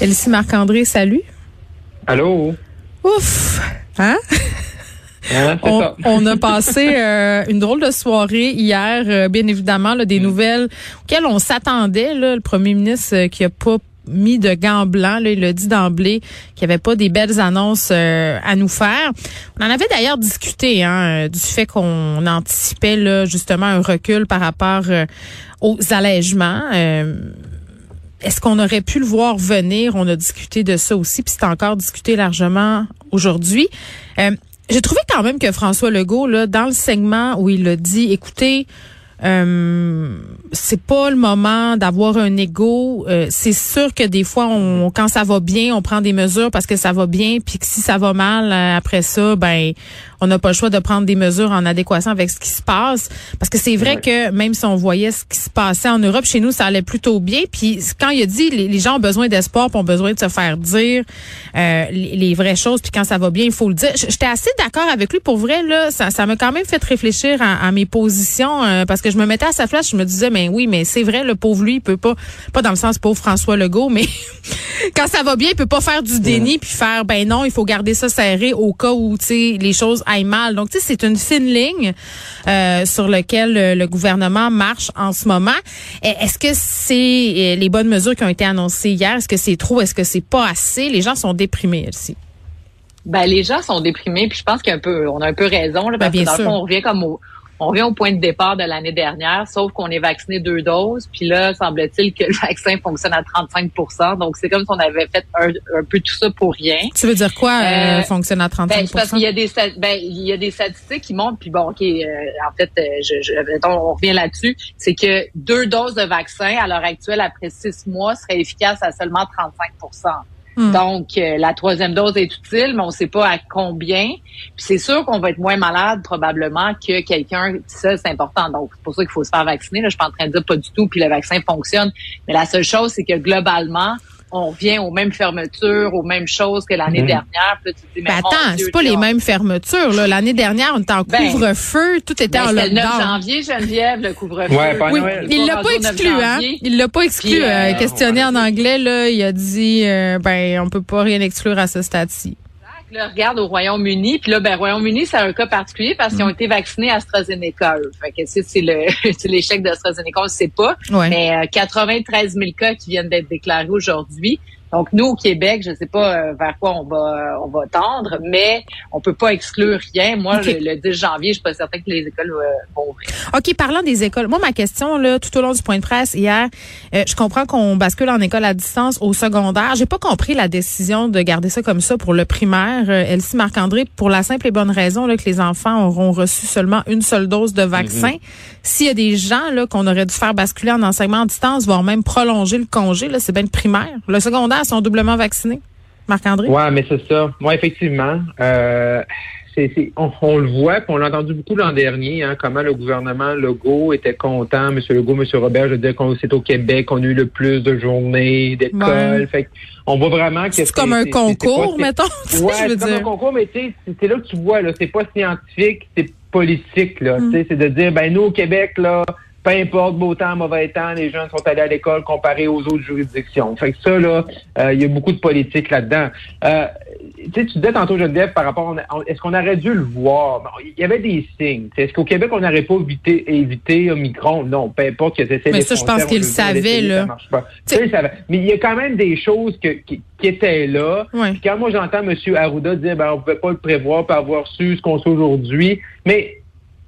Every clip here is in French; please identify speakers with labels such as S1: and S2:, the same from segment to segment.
S1: Elsie Marc-André, salut.
S2: Allô?
S1: Ouf! Hein? On,
S2: ça.
S1: on a passé euh, une drôle de soirée hier, euh, bien évidemment, là, des
S2: Mm.
S1: nouvelles auxquelles on s'attendait. là, Le premier ministre euh, qui a pas mis de gants blancs, là, il a dit d'emblée qu'il n'y avait pas des belles annonces à nous faire. On en avait d'ailleurs discuté hein, du fait qu'on anticipait là, justement un recul par rapport aux allègements. Est-ce qu'on aurait pu le voir venir? On a discuté de ça aussi, puis c'est encore discuté largement aujourd'hui. Euh, J'ai trouvé quand même que François Legault, là, dans le segment où il a dit, écoutez, euh, c'est pas le moment d'avoir un ego. Euh, c'est sûr que des fois, on, quand ça va bien, on prend des mesures parce que ça va bien, puis que si ça va mal euh, après ça, ben on n'a pas le choix de prendre des mesures en adéquation avec ce qui se passe. Parce que c'est vrai
S2: Ouais.
S1: que même si on voyait ce qui se passait en Europe, chez nous, ça allait plutôt bien. Puis quand il a dit les, les gens ont besoin d'espoir, puis ont besoin de se faire dire euh, les, les vraies choses, puis quand ça va bien, il faut le dire. J'étais assez d'accord avec lui pour vrai là. Ça, ça m'a quand même fait réfléchir à, à mes positions euh, parce que je me mettais à sa place, je me disais mais oui, mais c'est vrai le pauvre lui, il peut pas, pas dans le sens pauvre François Legault, mais quand ça va bien, il peut pas faire du déni puis faire ben non, il faut garder ça serré au cas où tu sais les choses aillent mal. Donc tu sais c'est une fine ligne euh, sur lequel euh, le gouvernement marche en ce moment. Est-ce que c'est euh, les bonnes mesures qui ont été annoncées hier Est-ce que c'est trop Est-ce que c'est pas assez? Les gens sont déprimés aussi.
S3: Ben, les gens sont déprimés, puis je pense qu'on peu, on a un peu raison, là, parce
S1: Ben, bien
S3: que dans
S1: sûr.
S3: le fond, on revient comme au, on revient au point de départ de l'année dernière, sauf qu'on est vacciné deux doses, puis là, semble-t-il que le vaccin fonctionne à 35% donc c'est comme si on avait fait un, un peu tout ça pour rien.
S1: Tu veux dire quoi euh,
S3: Euh,
S1: fonctionne à
S3: Ben,
S1: 35
S3: c'est parce qu'il y a des ben, il y a des statistiques qui montrent puis bon ok euh, en fait euh, je, je on revient là-dessus c'est que deux doses de vaccin à l'heure actuelle après six mois seraient efficaces à seulement 35
S1: Hmm.
S3: donc euh, la troisième dose est utile mais on sait pas à combien. Puis c'est sûr qu'on va être moins malade probablement que quelqu'un ça c'est important. Donc c'est pour ça qu'il faut se faire vacciner. Là je suis pas en train de dire pas du tout puis le vaccin fonctionne. Mais la seule chose c'est que globalement on revient aux mêmes fermetures, aux mêmes choses que l'année
S2: Mhm.
S3: dernière. Puis là, tu te dis, mais
S1: Ben attends, c'est pas les mêmes fermetures. là. L'année dernière, on était en
S3: Ben,
S1: couvre-feu, tout était
S3: Ben,
S1: en
S3: c'était le 9
S1: lockdown.
S3: janvier, Geneviève, le couvre-feu.
S2: Ouais, pas
S1: Oui,
S2: Noël.
S1: il l'a pas
S3: au 9
S1: exclu, hein. Il l'a pas exclu.
S3: Puis, euh,
S1: euh, questionné
S2: ouais.
S1: en anglais, là, il a dit, euh, ben, on peut pas rien exclure à ce stade-ci.
S3: Là, regarde au Royaume-Uni, puis là, ben, Royaume-Uni, c'est un cas particulier parce
S1: Mm.
S3: qu'ils ont été vaccinés à AstraZeneca. eux. Fait que si c'est le, c'est l'échec d'AstraZeneca, on ne sait pas.
S1: Ouais.
S3: Mais euh, 93 000 cas qui viennent d'être déclarés aujourd'hui. Donc, nous, au Québec, je ne sais pas euh, vers quoi on va on va tendre, mais on peut pas exclure rien. Moi, le, le 10 janvier, je suis pas certain que les écoles euh, vont ouvrir.
S1: OK, parlant des écoles. Moi, ma question, là, tout au long du point de presse hier, euh, je comprends qu'on bascule en école à distance au secondaire. J'ai pas compris la décision de garder ça comme ça pour le primaire. Euh, Elsie Marc-André, pour la simple et bonne raison là, que les enfants auront reçu seulement une seule dose de vaccin. S'il y a des gens là qu'on aurait dû faire basculer en enseignement à distance, voire même prolonger le congé, là, c'est bien le primaire. Le secondaire sont doublement vaccinés? Marc-André?
S2: Ouais, mais c'est ça. Moi, effectivement, euh, on, on le voit, puis on l'a entendu beaucoup l'an dernier, hein, comment le gouvernement Legault était content, M. Legault, M. Robert, je veux dire qu'on c'est au Québec qu'on a eu le plus de journées.
S1: Ouais.
S2: Fait on voit vraiment que
S1: C'est comme un concours,
S2: pas-
S1: mettons?
S2: Ouais, c'est comme un concours, mais tu sais, c'est- là que tu vois, là, c'est pas scientifique, c'est politique, là.
S1: Mm.
S2: C'est de dire, ben nous au Québec, là, peu importe beau temps, mauvais temps, les jeunes sont allés à l'école comparé aux autres juridictions. Fait que ça, là, euh, il y a beaucoup de politique là-dedans. Euh, tu sais, tu disais tantôt, Geneviève, par rapport, est-ce qu'on aurait dû le voir? Il y avait des signes. Est-ce qu'au Québec, on n'aurait pas évité, évité Omicron? Non, peu importe que c'était
S1: Mais ça, je pense qu'il le savait, là.
S2: Ça marche pas. Tu sais, il savait. Mais il y a quand même des choses que, qui, qui étaient là.
S1: Ouais.
S2: Puis quand moi j'entends M. Arruda dire ben on pouvait pas le prévoir pas avoir su ce qu'on sait aujourd'hui, mais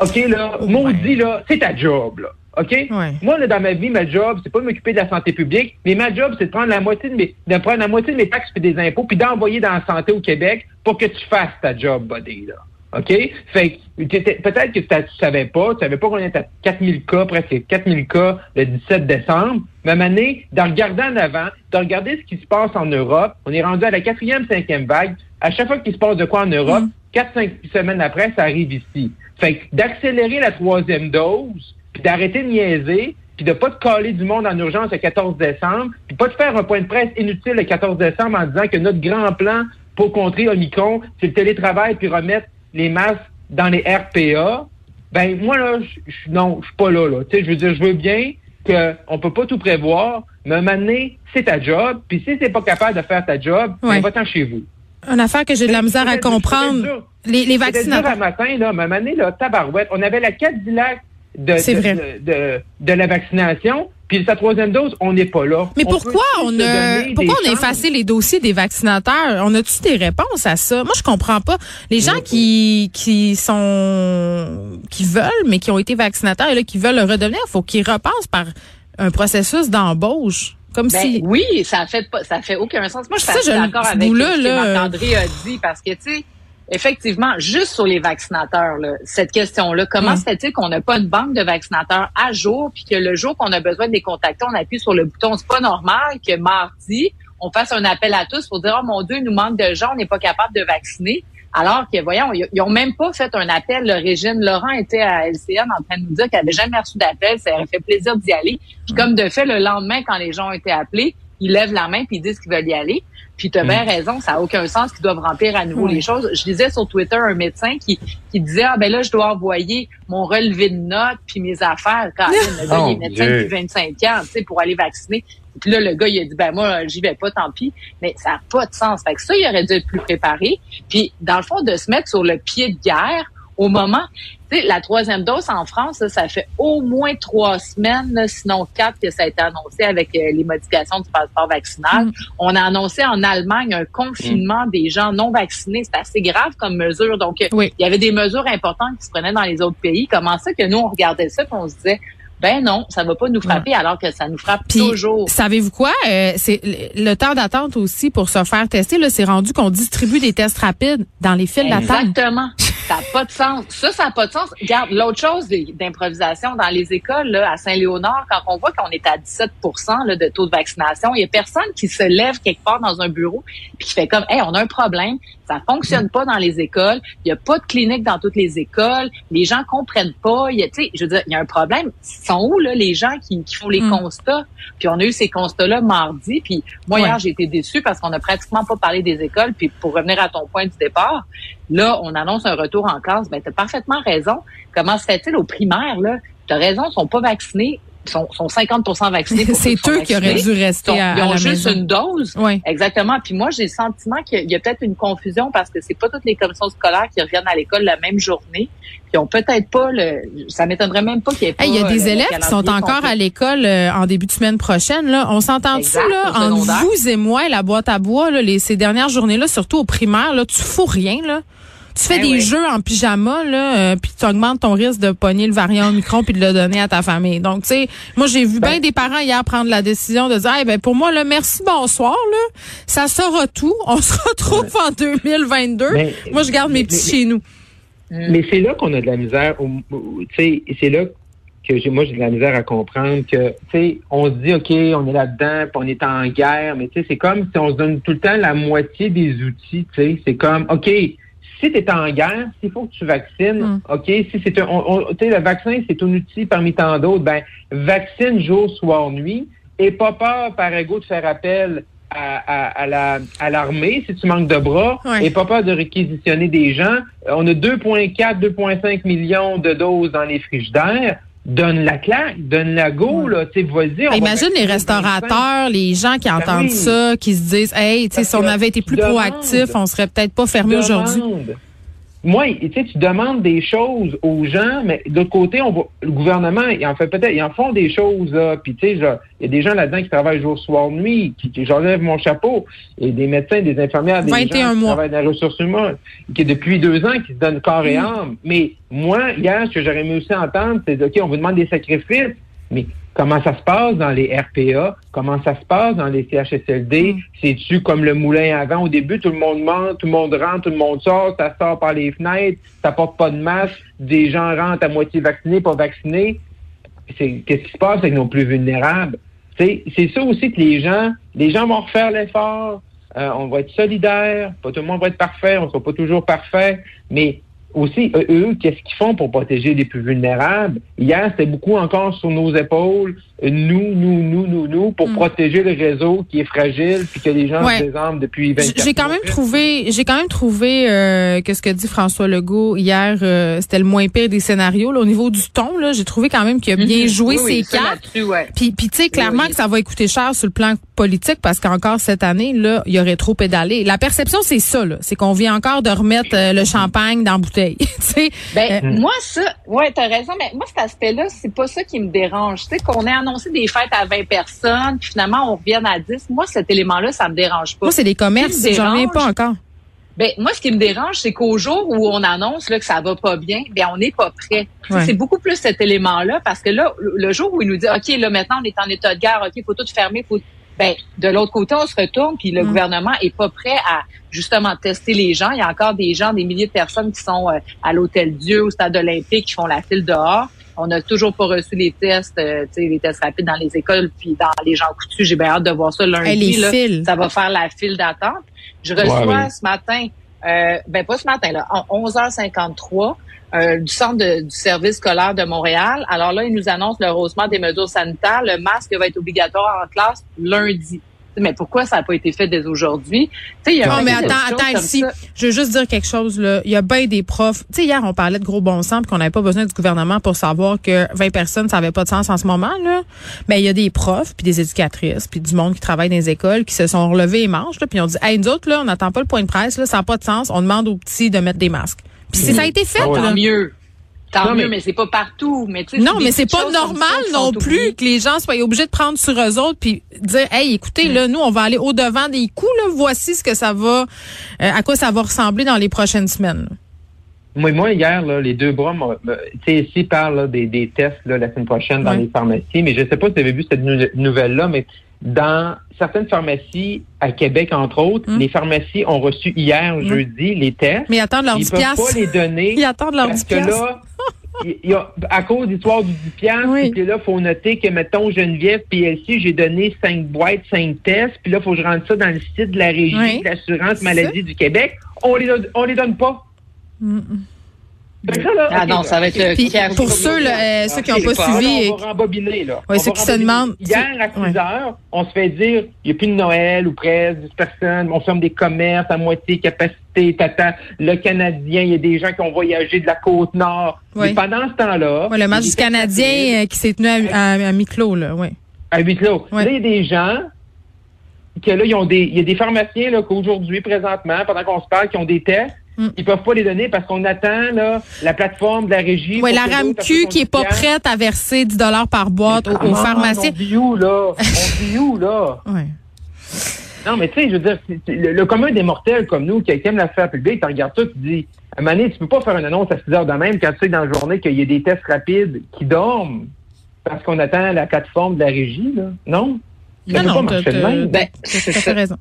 S2: OK là, maudit là, c'est ta job là. OK?
S1: Ouais.
S2: Moi, là, dans ma vie, ma job, c'est pas de m'occuper de la santé publique, mais ma job, c'est de prendre la moitié de mes, de prendre la moitié de mes taxes et des impôts, puis d'envoyer dans la santé au Québec pour que tu fasses ta job, buddy, là. OK? Fait que peut-être que tu savais pas, tu savais pas qu'on était à 4000 cas, presque 4000 cas le 17 décembre. Mais à un moment donné, d'en regarder en avant, de regarder ce qui se passe en Europe, on est rendu à la quatrième, cinquième vague. À chaque fois qu'il se passe de quoi en Europe,
S1: Mm.
S2: Quatre, cinq semaines après, ça arrive ici. Fait que d'accélérer la troisième dose, puis d'arrêter de niaiser, puis de pas te caler du monde en urgence le 14 décembre, puis pas de faire un point de presse inutile le 14 décembre en disant que notre grand plan pour contrer Omicron, c'est le télétravail puis remettre les masques dans les RPA. Ben moi là, je non, je suis pas là là. Tu sais, je veux dire, je veux bien qu'on peut pas tout prévoir, mais à un moment donné, c'est ta job. Puis si c'est pas capable de faire ta job,
S1: Ouais.
S2: ben, va-t'en chez vous.
S1: Une affaire que j'ai de la misère à comprendre. Les, les vaccinateurs.
S2: à matin, là, là, tabarouette, on avait la Cadillac de, de, de, de- de la vaccination, puis sa troisième dose, on n'est pas là.
S1: Mais
S2: On
S1: pourquoi on a pourquoi on a effacé les dossiers des vaccinateurs? On a-tu des réponses à ça? Moi, je comprends pas. Les gens qui qui sont qui veulent mais qui ont été vaccinateurs et là qui veulent le redevenir, faut qu'ils repassent par un processus d'embauche, comme
S3: Ben,
S1: si
S3: oui, ça fait pas, ça fait aucun sens. Moi, je suis d'accord avec ce que
S1: là,
S3: Marc-André a dit parce que, tu sais, effectivement, juste sur les vaccinateurs, là, cette question-là, comment
S1: Ouais.
S3: se fait-il qu'on n'a pas une banque de vaccinateurs à jour puis que le jour qu'on a besoin de les contacter, on appuie sur le bouton. C'est pas normal que mardi, on fasse un appel à tous pour dire, oh mon Dieu, il nous manque de gens, on n'est pas capable de vacciner. Alors que, voyons, ils ils ont même pas fait un appel. Le Régine Laurent était à LCN en train de nous dire qu'elle avait jamais reçu d'appel. Ça aurait fait plaisir d'y aller. Puis comme de fait, le lendemain, quand les gens ont été appelés, ils lèvent la main puis ils disent qu'ils veulent y aller. Puis tu as bien raison, ça n'a aucun sens qu'ils doivent remplir à nouveau les choses. Je lisais sur Twitter un médecin qui, qui disait Ah ben là, je dois envoyer mon relevé de notes puis mes affaires. Quand le gars, il est
S2: Oh,
S3: médecin depuis 25 ans, tu sais, pour aller vacciner. Puis là, le gars, il a dit Ben moi, j'y vais pas, tant pis. Mais ça n'a pas de sens. Fait que ça, il aurait dû être plus préparé. Puis, dans le fond, de se mettre sur le pied de guerre au moment, tu sais, la troisième dose en France, là, ça fait au moins trois semaines, là, sinon quatre, que ça a été annoncé avec euh, les modifications du passeport vaccinal.
S1: Mm.
S3: On a annoncé en Allemagne un confinement des gens non vaccinés. C'est assez grave comme mesure. Donc, euh,
S1: Oui.
S3: il y avait des mesures importantes qui se prenaient dans les autres pays. Comment ça que nous, on regardait ça et on se disait, ben non, ça va pas nous frapper alors que ça nous frappe toujours.
S1: savez-vous quoi? Euh, c'est le le temps d'attente aussi pour se faire tester. Là, c'est rendu qu'on distribue des tests rapides dans les files d'attente.
S3: Exactement. Ça n'a pas de sens. Ça, ça n'a pas de sens. Regarde, l'autre chose d'improvisation dans les écoles, là, à Saint-Léonard, quand on voit qu'on est à 17 là, de taux de vaccination, il y a personne qui se lève quelque part dans un bureau puis qui fait comme, hey, on a un problème, ça fonctionne pas dans les écoles, il y a pas de clinique dans toutes les écoles, les gens comprennent pas, il y a, tu sais, je veux dire, il y a un problème. Ils sont où, là, les gens qui, qui font les
S1: Mm.
S3: constats? Puis on a eu ces constats-là mardi, puis moi,
S1: Ouais.
S3: hier, j'ai été déçue parce qu'on a pratiquement pas parlé des écoles, puis pour revenir à ton point du départ, Là, on annonce un retour en classe. Ben, tu as parfaitement raison. Comment se fait-il aux primaires, là? Tu as raison, ils sont pas vaccinés. Ils sont, sont 50% vaccinés.
S1: C'est eux qui auraient dû rester
S3: Ils ont,
S1: à,
S3: ils
S1: à
S3: ont
S1: la
S3: juste
S1: maison.
S3: une dose.
S1: Oui.
S3: Exactement. Puis moi, j'ai le sentiment qu'il y a peut-être une confusion parce que c'est pas toutes les commissions scolaires qui reviennent à l'école la même journée. Puis ont peut-être pas le. Ça m'étonnerait même pas qu'il y ait pas.
S1: Il y a
S3: euh,
S1: des
S3: le
S1: élèves qui sont encore
S3: complet.
S1: à l'école euh, en début de semaine prochaine. Là. On s'entend-tu là, entre vous et moi la boîte à bois, là, les, ces dernières journées-là, surtout au primaire, là, tu fous rien. Là? Tu fais
S3: Ben
S1: des
S3: oui.
S1: jeux en pyjama, là, euh, puis tu augmentes ton risque de pogner le variant Omicron puis de le donner à ta famille. Donc, tu sais, moi, j'ai vu
S2: Ben-
S1: bien des parents hier prendre la décision de dire, hey, ben, pour moi, là, merci, bonsoir, là. Ça sera tout. On se retrouve en 2022.
S2: Mais-
S1: moi, je garde mes petits chez nous.
S2: Mais c'est là qu'on a de la misère. Tu sais, c'est là que j'ai, moi, j'ai de la misère à comprendre que, tu sais, on se dit, OK, on est là-dedans, puis on est en guerre, mais tu sais, c'est comme si on se donne tout le temps la moitié des outils, tu sais. C'est comme, OK, si tu es en guerre, s'il faut que tu vaccines,
S1: Mm.
S2: OK, si c'est un, on- on- tu sais, le vaccin, c'est un outil parmi tant d'autres, ben, vaccine jour, soir, nuit, et pas peur, par ego, de faire appel à, à, à la, à l'armée si tu manques de bras,
S1: Ouais.
S2: et pas peur de réquisitionner des gens. On a 2,4, 2,5 millions de doses dans les frigidaires. Donne la claque, donne la go, là, tu sais, vas-y. va
S1: Imagine les restaurateurs, les gens qui
S2: Ben
S1: entendent
S2: oui.
S1: ça, qui se disent, hey, tu si on avait été plus proactif, on serait peut-être pas fermé aujourd'hui.
S2: Moi, tu sais, tu demandes des choses aux gens, mais de l'autre côté, on le gouvernement, il en fait peut-être, ils en font des choses, là. Puis, tu sais, il y a des gens là-dedans qui travaillent jour, soir, nuit, qui, qui j'enlève mon chapeau. Et des médecins, des infirmières, des
S1: 21
S2: gens qui
S1: mois.
S2: travaillent dans les ressources humaines, qui depuis deux ans, qui se donnent corps et âme. Mais moi, hier, ce que j'aurais aimé aussi entendre, c'est, OK, on vous demande des sacrifices, mais comment ça se passe dans les RPA? Comment ça se passe dans les CHSLD?
S1: Mm.
S2: C'est-tu comme le moulin avant? Au début, tout le monde ment, tout le monde rentre, tout le monde sort, ça sort par les fenêtres, ça porte pas de masque, des gens rentrent à moitié vaccinés, pas vaccinés. C'est, qu'est-ce qui se passe avec nos plus vulnérables? C'est, c'est ça aussi que les gens, les gens vont refaire l'effort, euh, on va être solidaires, pas tout le monde va être parfait, on sera pas toujours parfait, mais aussi, eux, qu'est-ce qu'ils font pour protéger les plus vulnérables? Hier, c'était beaucoup encore sur nos épaules, nous, nous, nous, nous, nous, pour mm. protéger le réseau qui est fragile puis que les gens se désarment depuis 24
S1: J'ai quand même trouvé, j'ai quand même trouvé euh, que ce que dit François Legault hier, euh, c'était le moins pire des scénarios. Là, au niveau du ton, là, j'ai trouvé quand même qu'il a bien mm-hmm. joué ses cartes. Puis, puis tu sais, clairement que ça va coûter cher sur le plan politique parce qu'encore cette année, là, il y aurait trop pédalé. La perception, c'est ça, c'est qu'on vient encore de remettre euh, le champagne dans la bouteille.
S3: ben, euh, moi, ça, ouais, t'as raison, mais moi, cet aspect-là, c'est pas ça qui me dérange. Tu sais, qu'on ait annoncé des fêtes à 20 personnes, puis finalement, on revienne à 10. Moi, cet élément-là, ça me dérange pas.
S1: Moi, c'est des commerces, j'en viens pas encore.
S3: Ben, moi, ce qui me dérange, c'est qu'au jour où on annonce là, que ça va pas bien, ben, on n'est pas prêt. C'est beaucoup plus cet élément-là, parce que là, le jour où il nous dit, OK, là, maintenant, on est en état de guerre, OK, il faut tout fermer, faut ben, de l'autre côté, on se retourne, puis le mm. gouvernement est pas prêt à justement tester les gens. Il y a encore des gens, des milliers de personnes qui sont euh, à l'Hôtel Dieu, au Stade olympique, qui font la file dehors. On n'a toujours pas reçu les tests, euh, les tests rapides dans les écoles, puis dans les gens coutus. J'ai bien hâte de voir ça lundi. là, ça va faire la file d'attente. Je reçois ce matin, euh, ben pas ce matin, là, en 11h53, euh, du centre du service scolaire de Montréal. Alors là, ils nous annoncent le rehaussement des mesures sanitaires. Le masque va être obligatoire en classe lundi. Mais pourquoi ça n'a pas été fait dès aujourd'hui?
S1: Non, mais attends, attends ici. Je veux juste dire quelque chose. Là. Il y a bien des profs. Tu sais, hier, on parlait de gros bon sens qu'on n'avait pas besoin du gouvernement pour savoir que 20 personnes, ça n'avait pas de sens en ce moment. là. Mais il y a des profs, puis des éducatrices, puis du monde qui travaille dans les écoles qui se sont relevés et manches, puis ont dit, hey, nous autres, là, on n'attend pas le point de presse, là, ça n'a pas de sens. On demande aux petits de mettre des masques. Puis ça a été fait. Ah
S3: Tant mieux. Tant mieux, mais, c'est pas partout. Mais
S1: non, mais c'est pas normal non plus que les gens soient obligés de prendre sur eux autres puis dire, hey, écoutez, là, nous, on va aller au devant des coups. Là, voici ce que ça va, euh, à quoi ça va ressembler dans les prochaines semaines.
S2: Moi, moi, hier, là, les deux bras, tu sais, ici parlent des, des tests là, la semaine prochaine dans les pharmacies, mais je sais pas si vous avez vu cette nouvelle-là, mais dans certaines pharmacies à Québec, entre autres, hum. les pharmacies ont reçu hier, hum. jeudi, les tests.
S1: Mais ils attendent leur
S2: Ils peuvent pas les donner.
S1: Ils attendent leur parce
S2: que là, il y a, à cause de l'histoire du 10 piastres, puis là, il faut noter que, mettons, Geneviève PLC, j'ai donné cinq boîtes, cinq tests, puis là, il faut que je rentre ça dans le site de la Régie de l'assurance maladie du Québec. On les, on les donne pas.
S3: Ah non, ça va être le
S1: Pour ceux, là, ceux qui n'ont pas suivi.
S2: on va rembobiner, là.
S1: Oui, ceux qui se demandent.
S2: Hier, à 6 heures, on se fait dire, il n'y a plus de Noël ou presque 10 personnes, on ferme des commerces à moitié capacité, tata. Le Canadien, il y a des gens qui ont voyagé de la côte nord. Oui. pendant ce temps-là.
S1: Oui, le match du Canadien euh, qui s'est tenu à, à, mi-clos, là, oui.
S2: À mi-clos. Là, il y a des gens que là, ils ont des, il y a des pharmaciens, là, qu'aujourd'hui, présentement, pendant qu'on se parle, qui ont des tests Mm. Ils peuvent pas les donner parce qu'on attend là, la plateforme de la régie.
S1: Oui, la RAMQ qui est pas prête à verser 10 dollars par boîte aux, pharmaciens.
S2: On dit où, là? On dit où, là? Non, mais tu sais, je veux dire, le, commun des mortels comme nous, qui aime la sphère publique, tu regardes ça, tu dis, à un moment donné, tu peux pas faire une annonce à 6 heures de même quand tu sais dans la journée qu'il y a des tests rapides qui dorment parce qu'on attend la plateforme de la régie, là. Non?
S1: Ça non, non, tu as raison.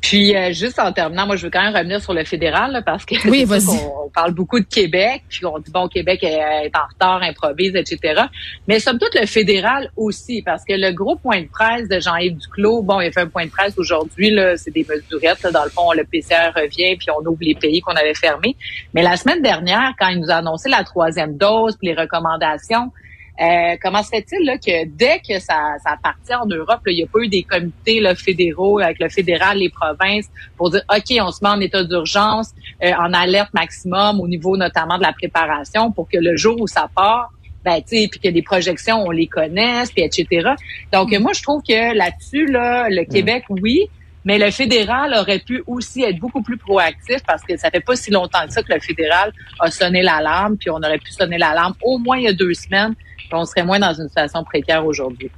S3: Puis euh, juste en terminant, moi je veux quand même revenir sur le fédéral parce que
S1: oui,
S3: on, parle beaucoup de Québec, puis on dit bon Québec est, en retard, improvise, etc. Mais somme toute le fédéral aussi, parce que le gros point de presse de Jean-Yves Duclos, bon, il a fait un point de presse aujourd'hui, là, c'est des mesurettes, là, dans le fond, le PCR revient, puis on ouvre les pays qu'on avait fermés. Mais la semaine dernière, quand il nous a annoncé la troisième dose, puis les recommandations, euh, comment se fait-il là, que dès que ça, ça partit en Europe, il n'y a pas eu des comités là, fédéraux avec le fédéral, les provinces, pour dire OK, on se met en état d'urgence, euh, en alerte maximum au niveau notamment de la préparation pour que le jour où ça part, ben, puis que les projections, on les connaisse, puis etc. Donc, moi, je trouve que là-dessus, là, le Québec, oui, mais le fédéral aurait pu aussi être beaucoup plus proactif parce que ça fait pas si longtemps que ça que le fédéral a sonné l'alarme, puis on aurait pu sonner l'alarme au moins il y a deux semaines on serait moins dans une situation précaire aujourd'hui.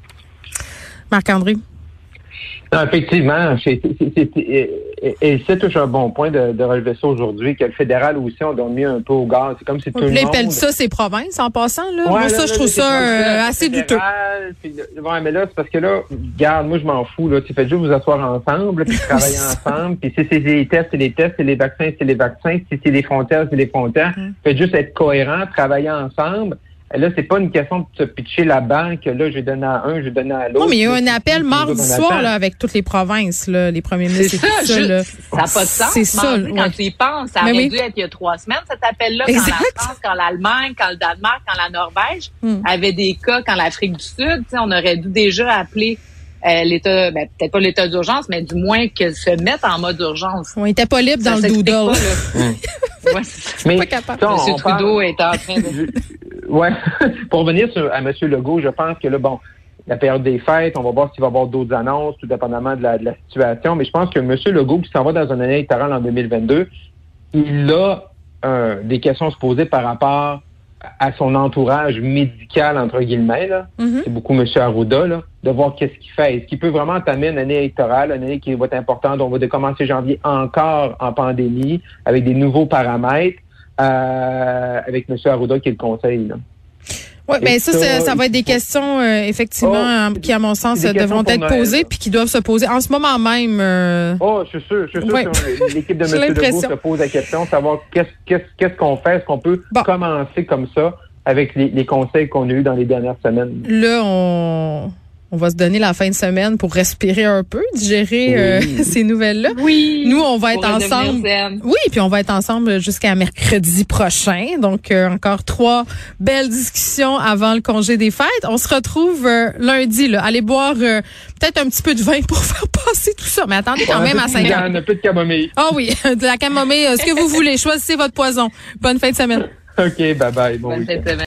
S1: Marc-André?
S2: effectivement, et c'est toujours un bon point de, relever ça aujourd'hui, que le fédéral aussi, on donne mis un peu au gaz. C'est comme si tout le monde...
S1: ça ses provinces en passant, là. moi, ça, je trouve ça euh, assez douteux.
S2: ouais, mais là, c'est parce que là, regarde, moi, je m'en fous, là. Tu fais juste vous asseoir ensemble, puis travailler ensemble, puis si c'est les tests, c'est les tests, c'est les vaccins, c'est les vaccins, si c'est les frontières, c'est les frontières. Mm. Faites juste être cohérent, travailler ensemble Là, c'est pas une question de se pitcher la banque. Là, je donne à un, je donne à l'autre.
S1: Non, mais il y a eu un appel
S2: c'est-
S1: mardi
S2: c'est-
S1: soir là, avec toutes les provinces, là, les premiers
S3: C'est
S1: ministres et
S3: ça,
S1: tout ça.
S3: juste-
S1: là.
S3: ça n'a pas de sens.
S1: C'est ça, ouais.
S3: Quand tu y penses, ça
S1: Mais
S3: aurait
S1: oui.
S3: dû être il y a trois semaines, cet appel-là, quand la France, quand l'Allemagne, quand le Danemark, quand la Norvège
S1: Hmm.
S3: avaient des cas, quand l'Afrique du Sud, tu sais, on aurait dû déjà appeler euh, l'état, ben, peut-être pas l'état d'urgence, mais du moins que se mettre en mode urgence.
S1: On était pas libre dans le doodle.
S3: pas, là. Ouais, c'est.
S2: Mais,
S1: Pas capable.
S3: Monsieur
S2: parle-
S3: Trudeau est en train de...
S2: Ouais. Pour revenir sur, à M. Legault, je pense que là, bon, la période des fêtes, on va voir s'il va y avoir d'autres annonces, tout dépendamment de la, de la situation. Mais je pense que M. Legault, qui s'en va dans une année électorale en 2022, il a euh, des questions à se poser par rapport à son entourage médical, entre guillemets. Là.
S1: Mhm.
S2: C'est beaucoup M. Arruda, là, de voir qu'est-ce qu'il fait. Est-ce qu'il peut vraiment entamer une année électorale, une année qui va être importante? On va commencer janvier encore en pandémie, avec des nouveaux paramètres, euh, avec M. Arruda qui est le conseil. Là.
S1: Oui,
S2: Et
S1: ben ça,
S2: ça,
S1: va être des questions euh, effectivement
S2: Oh,
S1: euh, qui, à mon sens, devront être posées puis qui doivent se poser en ce moment même. euh,
S2: Oh, je suis sûr, je suis sûr
S1: Ouais.
S2: que l'équipe de M. Legault se pose la question, savoir qu'est-ce qu'est-ce qu'est-ce qu'on fait, est-ce qu'on peut
S1: Bon.
S2: commencer comme ça avec les, les conseils qu'on a eus dans les dernières semaines?
S1: Là, on, on va se donner la fin de semaine pour respirer un peu, digérer euh,
S2: Oui.
S1: ces nouvelles-là.
S3: Oui.
S1: Nous, on va
S3: pour
S1: être ensemble.
S3: zen.
S1: Oui, puis on va être ensemble jusqu'à mercredi prochain. Donc, euh, encore trois belles discussions avant le congé des fêtes. On se retrouve euh, lundi. Là. Allez boire euh, peut-être un petit peu de vin pour faire passer tout ça. Mais attendez quand
S2: On
S1: même à
S2: peu de
S1: 5 heures.
S2: tisane, un peu de camomille.
S1: Ah oui, de la camomille, euh, ce que vous voulez. Choisissez votre poison. Bonne fin de semaine.
S2: OK, bye bye. Bon
S3: Bonne fin de semaine.